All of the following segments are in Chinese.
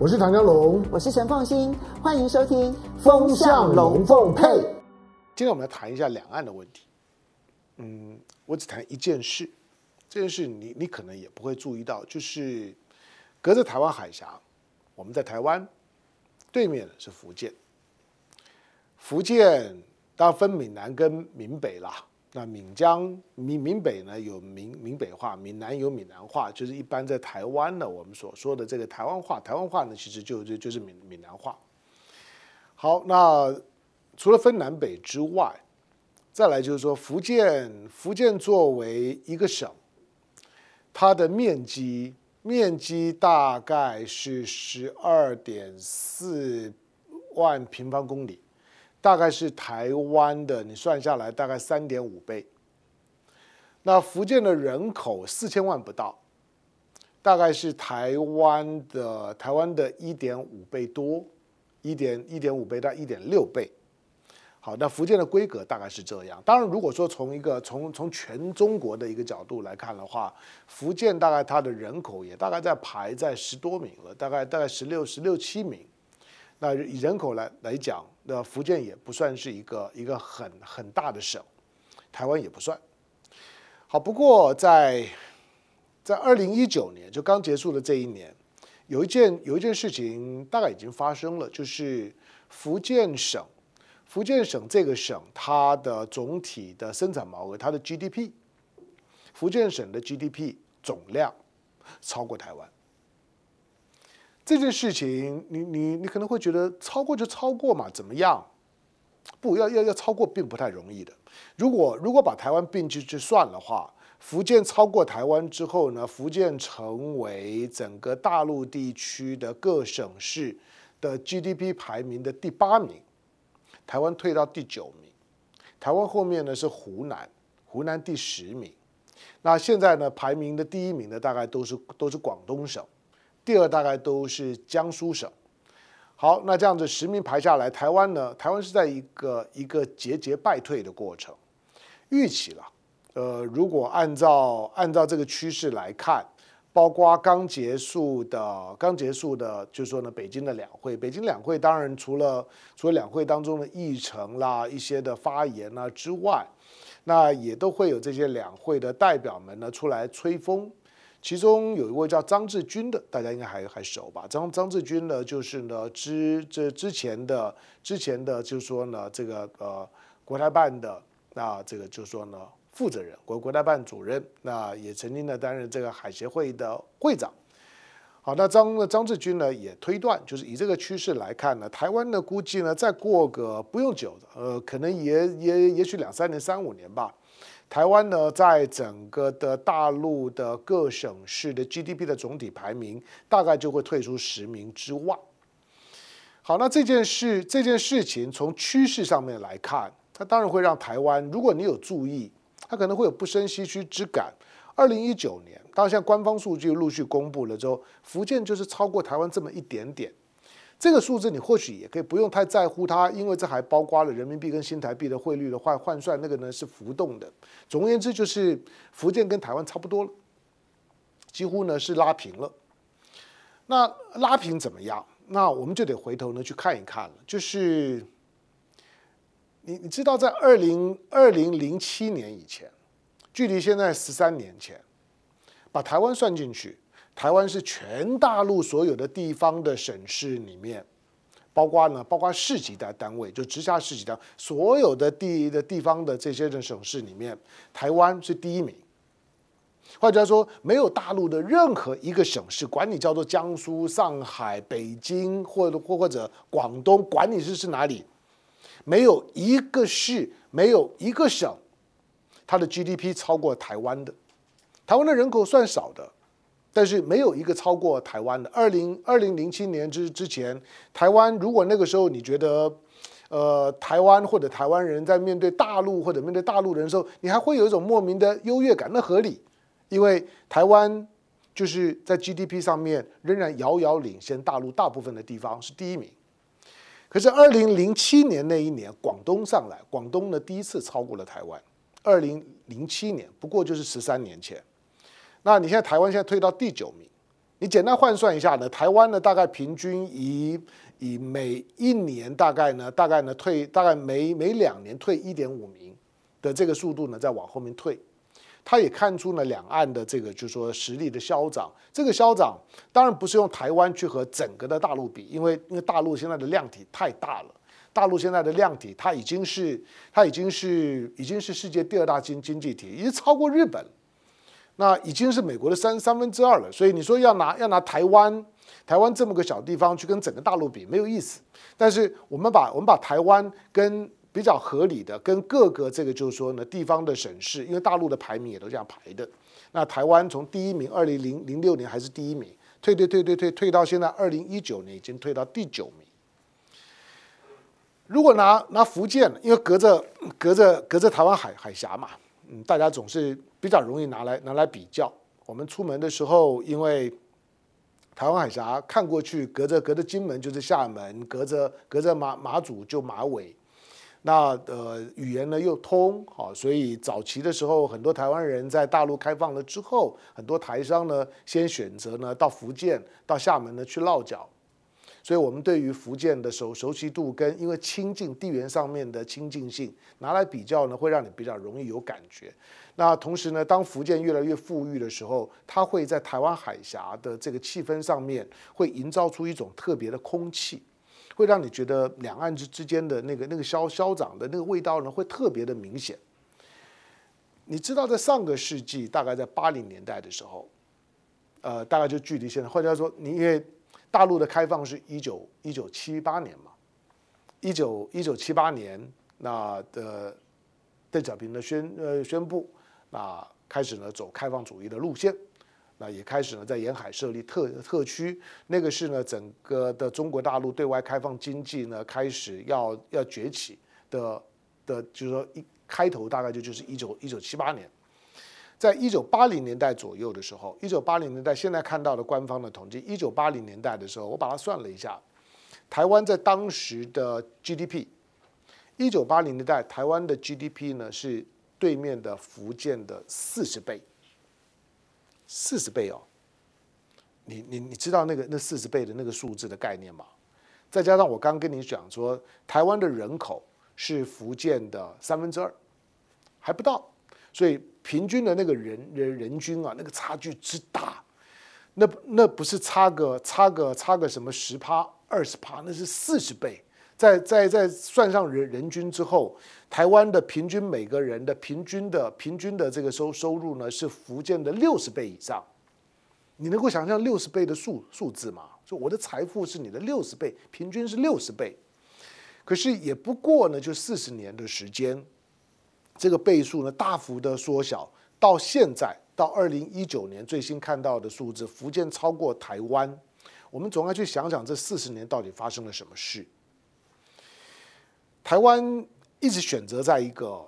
我是唐江龙，我是陈凤新，欢迎收听《风向龙凤配》。今天我们来谈一下两岸的问题。嗯，我只谈一件事，这件事你你可能也不会注意到，就是隔着台湾海峡，我们在台湾对面是福建，福建当然分闽南跟闽北啦。那闽江闽闽北呢，有闽闽北话，闽南有闽南话，就是一般在台湾呢，我们所说的这个台湾话，台湾话呢，其实就就就是闽闽南话。好，那除了分南北之外，再来就是说福建，福建作为一个省，它的面积面积大概是十二点四万平方公里。大概是台湾的，你算下来大概三点五倍。那福建的人口四千万不到，大概是台湾的台湾的一点五倍多，一点一点五倍到一点六倍。好，那福建的规格大概是这样。当然，如果说从一个从从全中国的一个角度来看的话，福建大概它的人口也大概在排在十多名了，大概大概十六十六七名。那以人口来来讲，那福建也不算是一个一个很很大的省，台湾也不算。好，不过在在二零一九年就刚结束的这一年，有一件有一件事情大概已经发生了，就是福建省福建省这个省它的总体的生产毛额，它的 GDP，福建省的 GDP 总量超过台湾。这件事情，你你你可能会觉得超过就超过嘛，怎么样？不要要要超过，并不太容易的。如果如果把台湾并进去算的话，福建超过台湾之后呢，福建成为整个大陆地区的各省市的 GDP 排名的第八名，台湾退到第九名，台湾后面呢是湖南，湖南第十名。那现在呢，排名的第一名呢，大概都是都是广东省。第二大概都是江苏省。好，那这样子十名排下来，台湾呢？台湾是在一个一个节节败退的过程。预期了，呃，如果按照按照这个趋势来看，包括刚结束的刚结束的，就是说呢，北京的两会，北京两会当然除了除了两会当中的议程啦、一些的发言啦之外，那也都会有这些两会的代表们呢出来吹风。其中有一位叫张志军的，大家应该还还熟吧？张张志军呢，就是呢之这之前的之前的，就是说呢这个呃国台办的那这个就是说呢负责人，国国台办主任，那也曾经呢担任这个海协会的会长。好，那张张志军呢也推断，就是以这个趋势来看呢，台湾呢估计呢再过个不用久，呃，可能也也也许两三年、三五年吧。台湾呢，在整个的大陆的各省市的 GDP 的总体排名，大概就会退出十名之外。好，那这件事这件事情从趋势上面来看，它当然会让台湾，如果你有注意，它可能会有不胜唏嘘之感。二零一九年，当然现在官方数据陆续公布了之后，福建就是超过台湾这么一点点。这个数字你或许也可以不用太在乎它，因为这还包括了人民币跟新台币的汇率的换换算，那个呢是浮动的。总而言之，就是福建跟台湾差不多了，几乎呢是拉平了。那拉平怎么样？那我们就得回头呢去看一看了。就是你你知道，在二零二零零七年以前，距离现在十三年前，把台湾算进去。台湾是全大陆所有的地方的省市里面，包括呢，包括市级的单位，就直辖市级的所有的地的地方的这些的省市里面，台湾是第一名。或者说，没有大陆的任何一个省市，管你叫做江苏、上海、北京，或者或或者广东，管你是是哪里，没有一个市，没有一个省，它的 GDP 超过台湾的。台湾的人口算少的。但是没有一个超过台湾的。二零二零零七年之之前，台湾如果那个时候你觉得，呃，台湾或者台湾人在面对大陆或者面对大陆人的时候，你还会有一种莫名的优越感，那合理，因为台湾就是在 GDP 上面仍然遥遥领先大陆大部分的地方是第一名。可是二零零七年那一年，广东上来，广东呢第一次超过了台湾。二零零七年，不过就是十三年前。那你现在台湾现在退到第九名，你简单换算一下呢，台湾呢大概平均以以每一年大概呢大概呢退大概每每两年退一点五名的这个速度呢在往后面退。他也看出了两岸的这个，就是说实力的消长。这个消长当然不是用台湾去和整个的大陆比，因为因为大陆现在的量体太大了。大陆现在的量体，它已经是它已经是已经是世界第二大经经济体，已经超过日本，那已经是美国的三三分之二了。所以你说要拿要拿台湾台湾这么个小地方去跟整个大陆比，没有意思。但是我们把我们把台湾跟比较合理的跟各个这个就是说呢，地方的省市，因为大陆的排名也都这样排的。那台湾从第一名，二零零零六年还是第一名，退退退退退退到现在二零一九年已经退到第九名。如果拿拿福建，因为隔着隔着隔着台湾海海峡嘛，嗯，大家总是比较容易拿来拿来比较。我们出门的时候，因为台湾海峡看过去，隔着隔着金门就是厦门，隔着隔着马马祖就马尾。那呃语言呢又通，好，所以早期的时候，很多台湾人在大陆开放了之后，很多台商呢先选择呢到福建、到厦门呢去落脚，所以我们对于福建的熟熟悉度跟因为亲近地缘上面的亲近性拿来比较呢，会让你比较容易有感觉。那同时呢，当福建越来越富裕的时候，它会在台湾海峡的这个气氛上面会营造出一种特别的空气。会让你觉得两岸之之间的那个那个消消长的那个味道呢，会特别的明显。你知道，在上个世纪，大概在八零年代的时候，呃，大概就距离现在，或者说，你因为大陆的开放是一九一九七八年嘛，一九一九七八年，那的邓小平的宣呃宣布，那开始呢走开放主义的路线。那也开始呢，在沿海设立特特区，那个是呢，整个的中国大陆对外开放经济呢，开始要要崛起的的，就是说一开头大概就就是一九一九七八年，在一九八零年代左右的时候，一九八零年代现在看到的官方的统计，一九八零年代的时候，我把它算了一下，台湾在当时的 GDP，一九八零年代台湾的 GDP 呢是对面的福建的四十倍。四十倍哦，你你你知道那个那四十倍的那个数字的概念吗？再加上我刚跟你讲说，台湾的人口是福建的三分之二，还不到，所以平均的那个人人人均啊，那个差距之大，那那不是差个差个差个什么十趴二十趴，那是四十倍。在在在算上人人均之后，台湾的平均每个人的平均的平均的这个收收入呢，是福建的六十倍以上。你能够想象六十倍的数数字吗？就我的财富是你的六十倍，平均是六十倍。可是也不过呢，就四十年的时间，这个倍数呢大幅的缩小。到现在到二零一九年最新看到的数字，福建超过台湾。我们总要去想想这四十年到底发生了什么事。台湾一直选择在一个，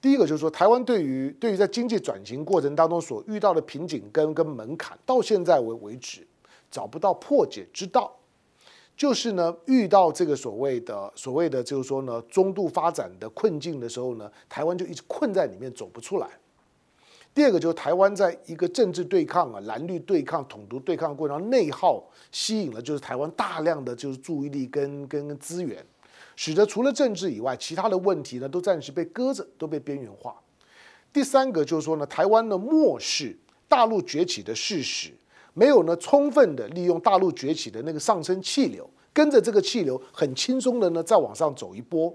第一个就是说，台湾对于对于在经济转型过程当中所遇到的瓶颈跟跟门槛，到现在为为止找不到破解之道，就是呢，遇到这个所谓的所谓的就是说呢，中度发展的困境的时候呢，台湾就一直困在里面走不出来。第二个就是台湾在一个政治对抗啊，蓝绿对抗、统独对抗过程中，内耗吸引了就是台湾大量的就是注意力跟跟资源。使得除了政治以外，其他的问题呢都暂时被搁着，都被边缘化。第三个就是说呢，台湾呢漠视大陆崛起的事实，没有呢充分的利用大陆崛起的那个上升气流，跟着这个气流很轻松的呢再往上走一波。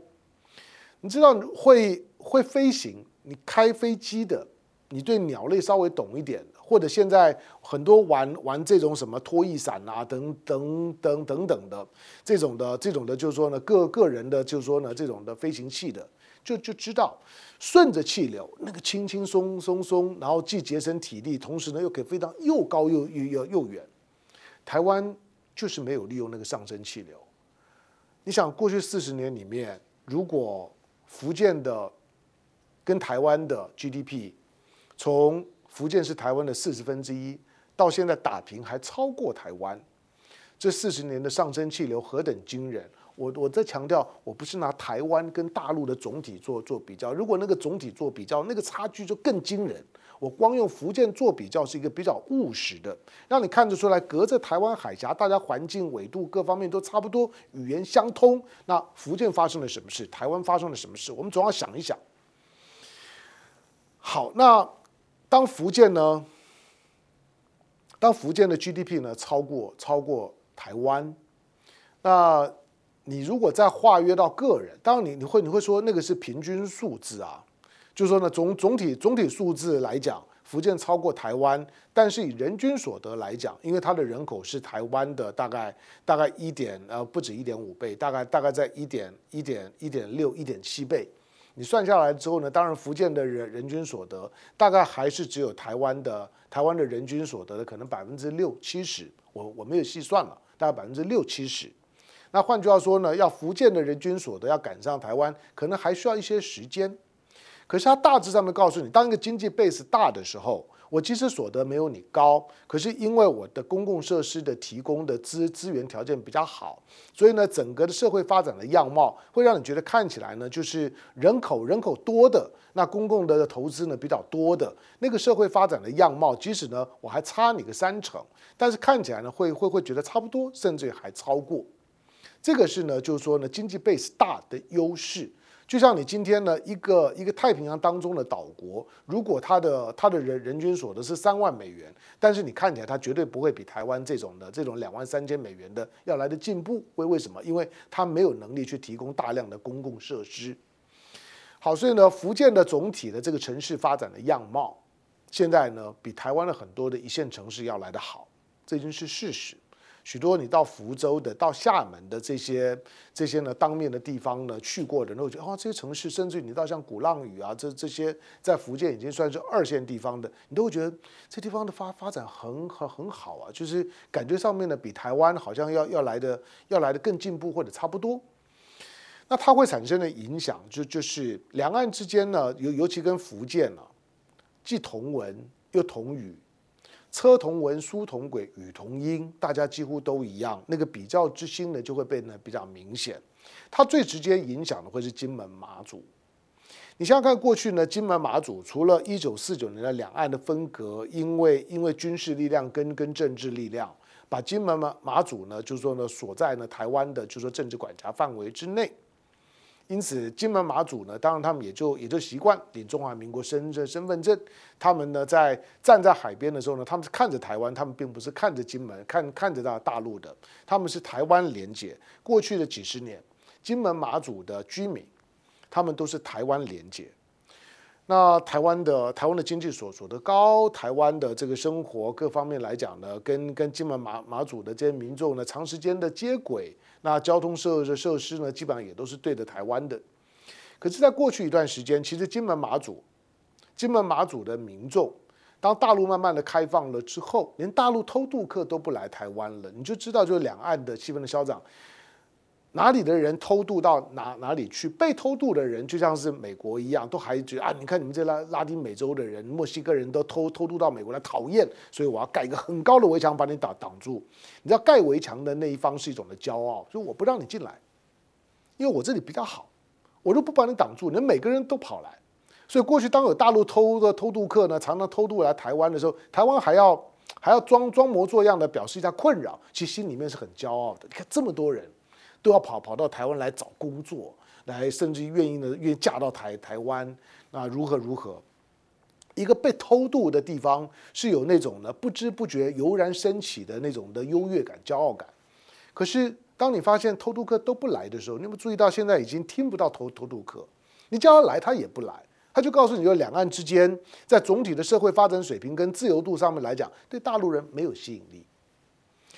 你知道会会飞行，你开飞机的，你对鸟类稍微懂一点。或者现在很多玩玩这种什么拖曳伞啊，等等等等等的这种的这种的，就是说呢，个个人的，就是说呢，这种的飞行器的，就就知道顺着气流，那个轻轻松松松，然后既节省体力，同时呢又可以飞到又高又又又又远。台湾就是没有利用那个上升气流。你想过去四十年里面，如果福建的跟台湾的 GDP 从福建是台湾的四十分之一，到现在打平还超过台湾，这四十年的上升气流何等惊人！我我在强调，我不是拿台湾跟大陆的总体做做比较，如果那个总体做比较，那个差距就更惊人。我光用福建做比较是一个比较务实的，让你看得出来，隔着台湾海峡，大家环境纬度各方面都差不多，语言相通。那福建发生了什么事？台湾发生了什么事？我们总要想一想。好，那当福建呢？当福建的 GDP 呢超过超过台湾，那。你如果再化约到个人，当然你你会你会说那个是平均数字啊，就是说呢总总体总体数字来讲，福建超过台湾，但是以人均所得来讲，因为它的人口是台湾的大概大概一点呃不止一点五倍，大概大概在一点一点一点六一点七倍，你算下来之后呢，当然福建的人人均所得大概还是只有台湾的台湾的人均所得的可能百分之六七十，我我没有细算了，大概百分之六七十。那换句话说呢，要福建的人均所得要赶上台湾，可能还需要一些时间。可是它大致上面告诉你，当一个经济 base 大的时候，我即使所得没有你高，可是因为我的公共设施的提供的资资源条件比较好，所以呢，整个的社会发展的样貌会让你觉得看起来呢，就是人口人口多的，那公共的投资呢比较多的那个社会发展的样貌，即使呢我还差你个三成，但是看起来呢会会会觉得差不多，甚至还超过。这个是呢，就是说呢，经济 base 大的优势，就像你今天呢，一个一个太平洋当中的岛国，如果它的它的人人均所得是三万美元，但是你看起来它绝对不会比台湾这种的这种两万三千美元的要来的进步，为为什么？因为它没有能力去提供大量的公共设施。好，所以呢，福建的总体的这个城市发展的样貌，现在呢，比台湾的很多的一线城市要来的好，这已经是事实。许多你到福州的、到厦门的这些、这些呢当面的地方呢去过的人都觉得哦，这些城市，甚至你到像鼓浪屿啊，这这些在福建已经算是二线地方的，你都会觉得这地方的发发展很很很好啊，就是感觉上面呢比台湾好像要要来的要来的更进步或者差不多。那它会产生的影响就就是两岸之间呢，尤尤其跟福建呢、啊，既同文又同语。车同文，书同轨，语同音，大家几乎都一样。那个比较之心呢，就会变得比较明显。它最直接影响的会是金门、马祖。你想想看，过去呢，金门、马祖除了一九四九年的两岸的分隔，因为因为军事力量跟跟政治力量，把金门、马马祖呢，就是说呢，锁在呢台湾的，就是说政治管辖范围之内。因此，金门马祖呢，当然他们也就也就习惯领中华民国身身身份证。他们呢，在站在海边的时候呢，他们是看着台湾，他们并不是看着金门，看看着大大陆的。他们是台湾连结。过去的几十年，金门马祖的居民，他们都是台湾连结。那台湾的台湾的经济所所得高，台湾的这个生活各方面来讲呢，跟跟金门马马祖的这些民众呢，长时间的接轨。那交通设设设施呢，基本上也都是对着台湾的。可是，在过去一段时间，其实金门马祖、金门马祖的民众，当大陆慢慢的开放了之后，连大陆偷渡客都不来台湾了，你就知道，就是两岸的气氛的消长。哪里的人偷渡到哪哪里去？被偷渡的人就像是美国一样，都还觉得啊，你看你们这拉拉丁美洲的人、墨西哥人都偷偷渡到美国来，讨厌，所以我要盖一个很高的围墙把你挡挡住。你知道盖围墙的那一方是一种的骄傲，所以我不让你进来，因为我这里比较好，我都不把你挡住，你们每个人都跑来。所以过去当有大陆偷的偷渡客呢，常常偷渡来台湾的时候，台湾还要还要装装模作样的表示一下困扰，其实心里面是很骄傲的。你看这么多人。都要跑跑到台湾来找工作，来甚至愿意呢，愿意嫁到台台湾，那如何如何？一个被偷渡的地方是有那种呢不知不觉油然升起的那种的优越感、骄傲感。可是当你发现偷渡客都不来的时候，你有没有注意到现在已经听不到偷偷渡客？你叫他来，他也不来，他就告诉你说，两岸之间在总体的社会发展水平跟自由度上面来讲，对大陆人没有吸引力。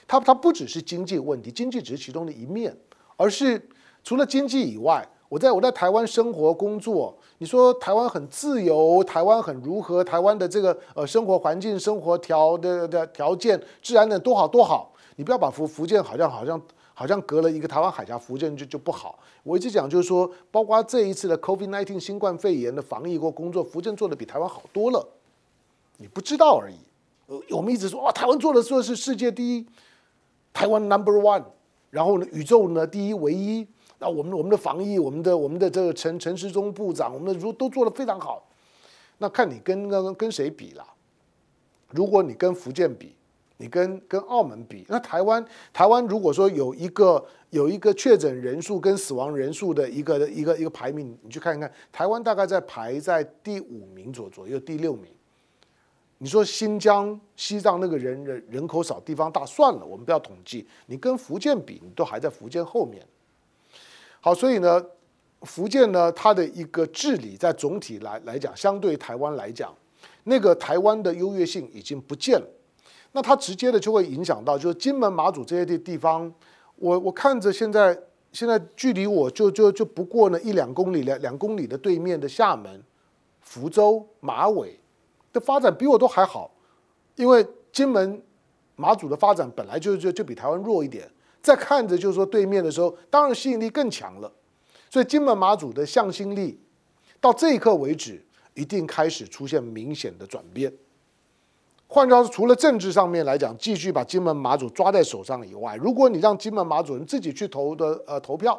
他他不只是经济问题，经济只是其中的一面。而是除了经济以外，我在我在台湾生活工作，你说台湾很自由，台湾很如何？台湾的这个呃生活环境、生活条的的条件、治安的多好多好，你不要把福福建好像好像好像隔了一个台湾海峡，福建就就不好。我一直讲就是说，包括这一次的 COVID-19 新冠肺炎的防疫或工作，福建做的比台湾好多了，你不知道而已。呃，我们一直说啊，台湾做的说是世界第一，台湾 Number One。然后呢，宇宙呢第一唯一，那我们我们的防疫，我们的我们的这个陈陈时中部长，我们的如都做得非常好。那看你跟跟跟谁比啦。如果你跟福建比，你跟跟澳门比，那台湾台湾如果说有一个有一个确诊人数跟死亡人数的一个一个一个排名，你去看一看，台湾大概在排在第五名左左右，第六名。你说新疆、西藏那个人人人口少、地方大，算了，我们不要统计。你跟福建比，你都还在福建后面。好，所以呢，福建呢，它的一个治理在总体来来讲，相对台湾来讲，那个台湾的优越性已经不见了。那它直接的就会影响到，就是金门、马祖这些地地方，我我看着现在现在距离我就就就不过呢一两公里两两公里的对面的厦门、福州、马尾。的发展比我都还好，因为金门、马祖的发展本来就就就比台湾弱一点。再看着就是说对面的时候，当然吸引力更强了。所以金门、马祖的向心力到这一刻为止，一定开始出现明显的转变。换句话说，除了政治上面来讲，继续把金门、马祖抓在手上以外，如果你让金门、马祖人自己去投的呃投票，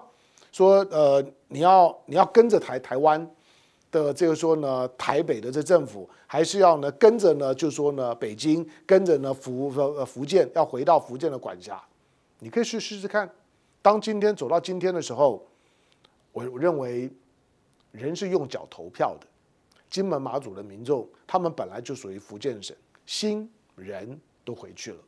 说呃你要你要跟着台台湾。的这个说呢，台北的这政府还是要呢跟着呢，就说呢，北京跟着呢福呃福建要回到福建的管辖，你可以去试试看。当今天走到今天的时候，我我认为人是用脚投票的，金门马祖的民众他们本来就属于福建省，心人都回去了。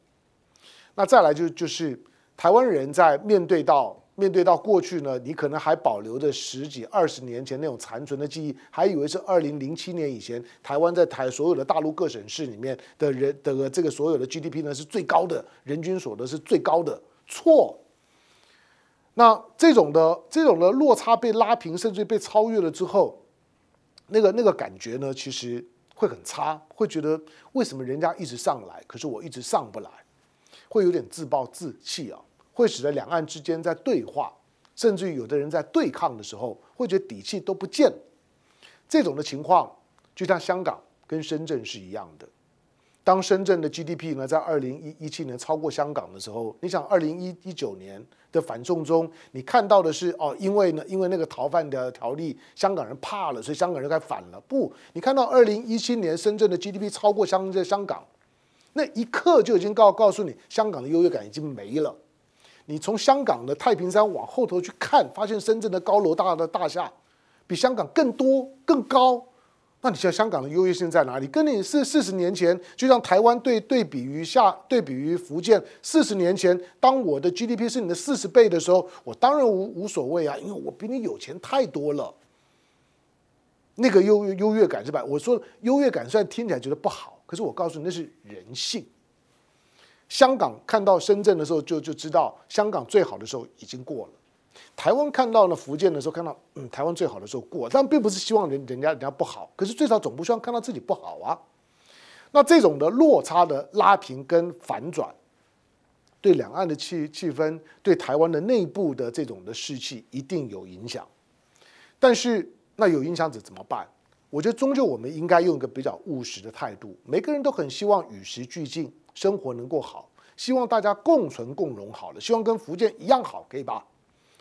那再来就就是台湾人在面对到。面对到过去呢，你可能还保留着十几二十年前那种残存的记忆，还以为是二零零七年以前台湾在台所有的大陆各省市里面的人的这个所有的 GDP 呢是最高的，人均所得是最高的。错。那这种的这种的落差被拉平，甚至被超越了之后，那个那个感觉呢，其实会很差，会觉得为什么人家一直上来，可是我一直上不来，会有点自暴自弃啊。会使得两岸之间在对话，甚至于有的人在对抗的时候，会觉得底气都不见。这种的情况，就像香港跟深圳是一样的。当深圳的 GDP 呢在二零一一七年超过香港的时候，你想二零一一九年的反送中，你看到的是哦，因为呢，因为那个逃犯的条例，香港人怕了，所以香港人该反了。不，你看到二零一七年深圳的 GDP 超过香在香港，那一刻就已经告告诉你，香港的优越感已经没了。你从香港的太平山往后头去看，发现深圳的高楼大的大厦比香港更多更高。那你想香港的优越性在哪里？跟你是四十年前，就像台湾对对比于下对比于福建，四十年前，当我的 GDP 是你的四十倍的时候，我当然无无所谓啊，因为我比你有钱太多了。那个优优越感是吧？我说优越感虽然听起来觉得不好，可是我告诉你那是人性。香港看到深圳的时候，就就知道香港最好的时候已经过了。台湾看到了福建的时候，看到嗯，台湾最好的时候过，但并不是希望人人家人家不好，可是最少总不希望看到自己不好啊。那这种的落差的拉平跟反转，对两岸的气气氛，对台湾的内部的这种的士气一定有影响。但是那有影响者怎么办？我觉得终究我们应该用一个比较务实的态度，每个人都很希望与时俱进。生活能够好，希望大家共存共荣好了，希望跟福建一样好，可以吧？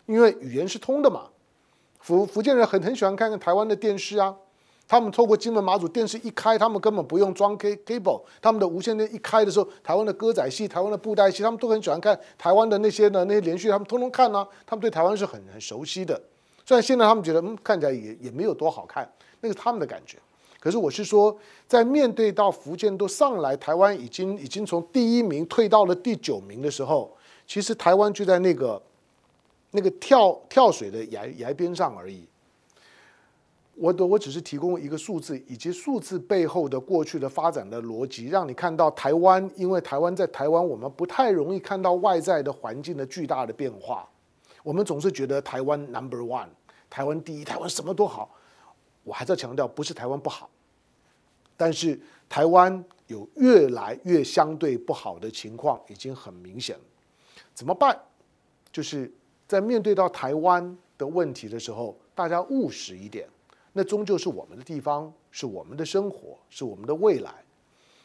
因为语言是通的嘛。福福建人很很喜欢看看台湾的电视啊，他们透过金门马祖电视一开，他们根本不用装 K cable，他们的无线电一开的时候，台湾的歌仔戏、台湾的布袋戏，他们都很喜欢看台湾的那些呢那些连续，他们通通看啊，他们对台湾是很很熟悉的。虽然现在他们觉得嗯看起来也也没有多好看，那是他们的感觉。可是我是说，在面对到福建都上来，台湾已经已经从第一名退到了第九名的时候，其实台湾就在那个那个跳跳水的崖崖边上而已。我的我只是提供一个数字，以及数字背后的过去的发展的逻辑，让你看到台湾，因为台湾在台湾，我们不太容易看到外在的环境的巨大的变化。我们总是觉得台湾 number one，台湾第一，台湾什么都好。我还在强调，不是台湾不好。但是台湾有越来越相对不好的情况，已经很明显了。怎么办？就是在面对到台湾的问题的时候，大家务实一点。那终究是我们的地方，是我们的生活，是我们的未来。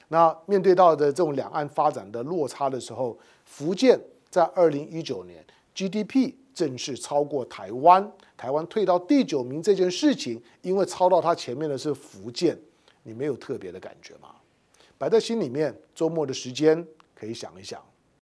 那面对到的这种两岸发展的落差的时候，福建在二零一九年 GDP 正式超过台湾，台湾退到第九名这件事情，因为超到它前面的是福建。你没有特别的感觉吗？摆在心里面，周末的时间可以想一想。